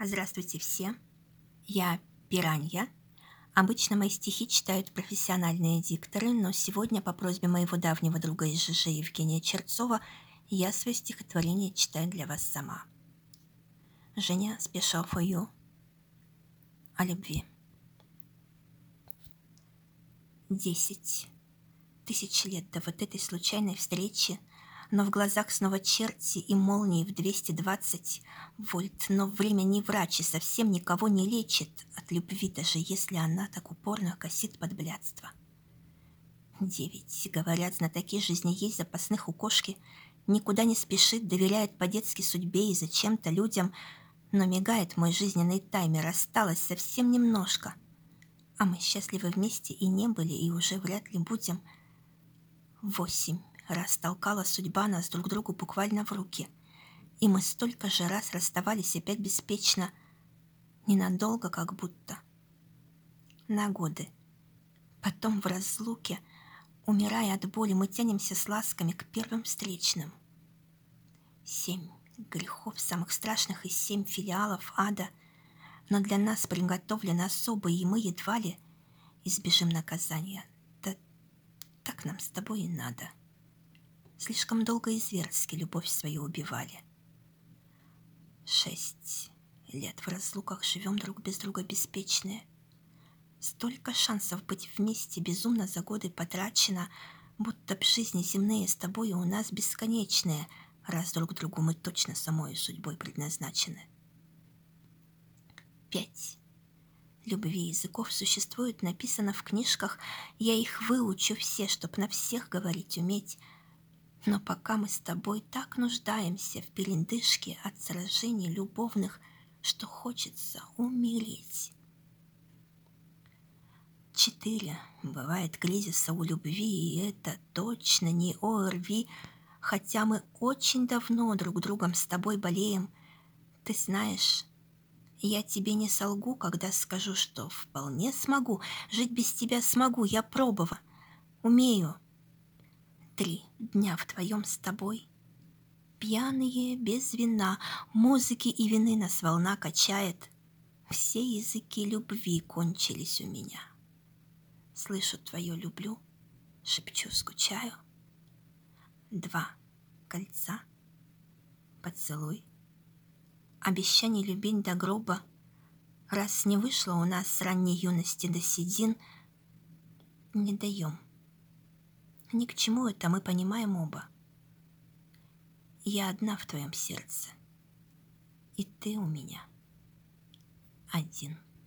Здравствуйте все. Я Пиранья. Обычно мои стихи читают профессиональные дикторы, но сегодня по просьбе моего давнего друга из ЖЖ Евгения Черцова я свое стихотворение читаю для вас сама. Женя Special for You о любви. Десять тысяч лет до вот этой случайной встречи – но в глазах снова черти и молнии в 220 вольт. Но время не врач и совсем никого не лечит от любви, даже если она так упорно косит под блядство. Девять. Говорят, знатоки жизни есть запасных у кошки. Никуда не спешит, доверяет по-детски судьбе и зачем-то людям. Но мигает мой жизненный таймер, осталось совсем немножко. А мы счастливы вместе и не были, и уже вряд ли будем. Восемь растолкала судьба нас друг другу буквально в руки. И мы столько же раз расставались опять беспечно, ненадолго как будто. На годы. Потом в разлуке, умирая от боли, мы тянемся с ласками к первым встречным. Семь грехов самых страшных из семь филиалов ада, но для нас приготовлены особо, и мы едва ли избежим наказания. Да так нам с тобой и надо. Слишком долго и зверски любовь свою убивали. Шесть лет в разлуках живем друг без друга беспечные. Столько шансов быть вместе безумно за годы потрачено, будто б жизни земные с тобой у нас бесконечные, раз друг другу мы точно самой судьбой предназначены. Пять. Любви языков существует, написано в книжках, я их выучу все, чтоб на всех говорить уметь, но пока мы с тобой так нуждаемся в передышке от сражений любовных, что хочется умереть. Четыре. Бывает кризиса у любви, и это точно не ОРВИ, хотя мы очень давно друг другом с тобой болеем. Ты знаешь, я тебе не солгу, когда скажу, что вполне смогу, жить без тебя смогу, я пробовала, умею три дня вдвоем с тобой. Пьяные, без вина, музыки и вины нас волна качает. Все языки любви кончились у меня. Слышу твое люблю, шепчу, скучаю. Два кольца, поцелуй, обещание любить до гроба. Раз не вышло у нас с ранней юности до седин, не даем ни к чему это мы понимаем оба. Я одна в твоем сердце, и ты у меня один.